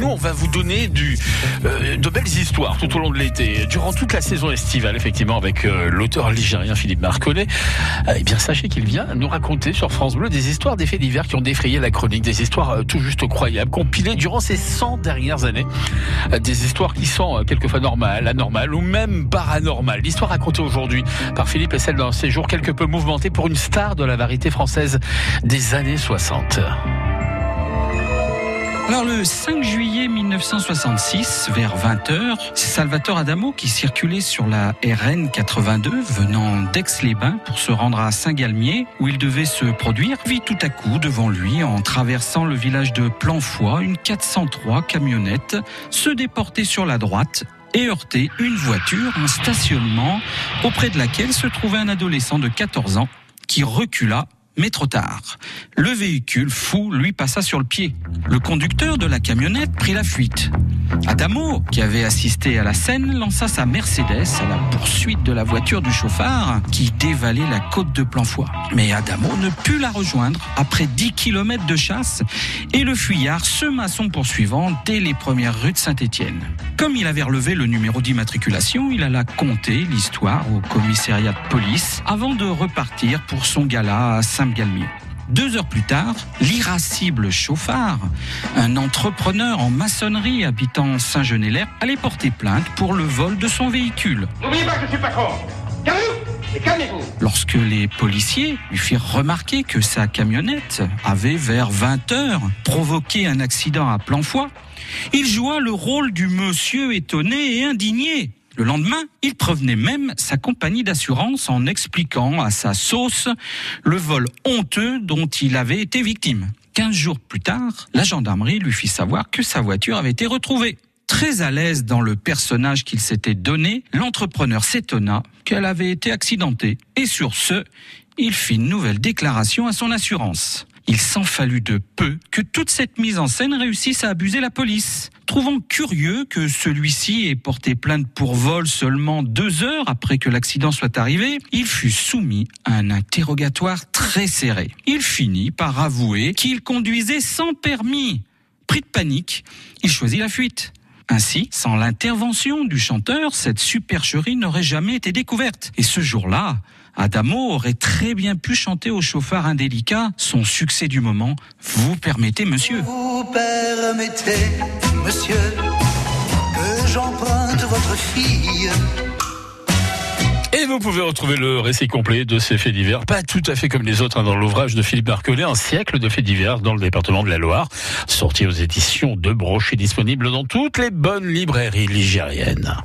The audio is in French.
nous, on va vous donner euh, de belles histoires tout au long de l'été, durant toute la saison estivale, effectivement, avec euh, l'auteur ligérien Philippe Marconnet. Euh, eh bien, sachez qu'il vient nous raconter sur France Bleu des histoires des faits divers qui ont défrayé la chronique, des histoires tout juste croyables, compilées durant ces 100 dernières années. Des histoires qui sont quelquefois normales, anormales ou même paranormales. L'histoire racontée aujourd'hui par Philippe est celle d'un séjour quelque peu mouvementé pour une star de la variété française des années 60. Alors le 5 juillet 1966, vers 20h, c'est Salvatore Adamo qui circulait sur la RN 82 venant d'Aix-les-Bains pour se rendre à Saint-Galmier où il devait se produire, vit tout à coup devant lui en traversant le village de Planfoy une 403 camionnette se déporter sur la droite et heurter une voiture en stationnement auprès de laquelle se trouvait un adolescent de 14 ans qui recula mais trop tard. Le véhicule fou lui passa sur le pied. Le conducteur de la camionnette prit la fuite. Adamo, qui avait assisté à la scène, lança sa Mercedes à la poursuite de la voiture du chauffard qui dévalait la côte de Planfoy. Mais Adamo ne put la rejoindre après 10 kilomètres de chasse et le fuyard sema son poursuivant dès les premières rues de Saint-Étienne. Comme il avait relevé le numéro d'immatriculation, il alla conter l'histoire au commissariat de police avant de repartir pour son gala à Saint-Galmier. Deux heures plus tard, l'irascible chauffard, un entrepreneur en maçonnerie habitant Saint-Genès-l'Air, allait porter plainte pour le vol de son véhicule. N'oubliez pas que je suis patron. Lorsque les policiers lui firent remarquer que sa camionnette avait, vers 20 heures, provoqué un accident à Planfoy, il joua le rôle du monsieur étonné et indigné. Le lendemain, il prévenait même sa compagnie d'assurance en expliquant à sa sauce le vol honteux dont il avait été victime. Quinze jours plus tard, la gendarmerie lui fit savoir que sa voiture avait été retrouvée. Très à l'aise dans le personnage qu'il s'était donné, l'entrepreneur s'étonna qu'elle avait été accidentée. Et sur ce, il fit une nouvelle déclaration à son assurance. Il s'en fallut de peu que toute cette mise en scène réussisse à abuser la police. Trouvant curieux que celui-ci ait porté plainte pour vol seulement deux heures après que l'accident soit arrivé, il fut soumis à un interrogatoire très serré. Il finit par avouer qu'il conduisait sans permis. Pris de panique, il choisit la fuite. Ainsi, sans l'intervention du chanteur, cette supercherie n'aurait jamais été découverte. Et ce jour-là, Adamo aurait très bien pu chanter au chauffard indélicat son succès du moment. Vous permettez, monsieur Vous permettez, monsieur, vous pouvez retrouver le récit complet de ces faits divers, pas tout à fait comme les autres hein, dans l'ouvrage de Philippe Marcollet, un siècle de faits divers dans le département de la Loire, sorti aux éditions de Brochet, disponible dans toutes les bonnes librairies ligériennes.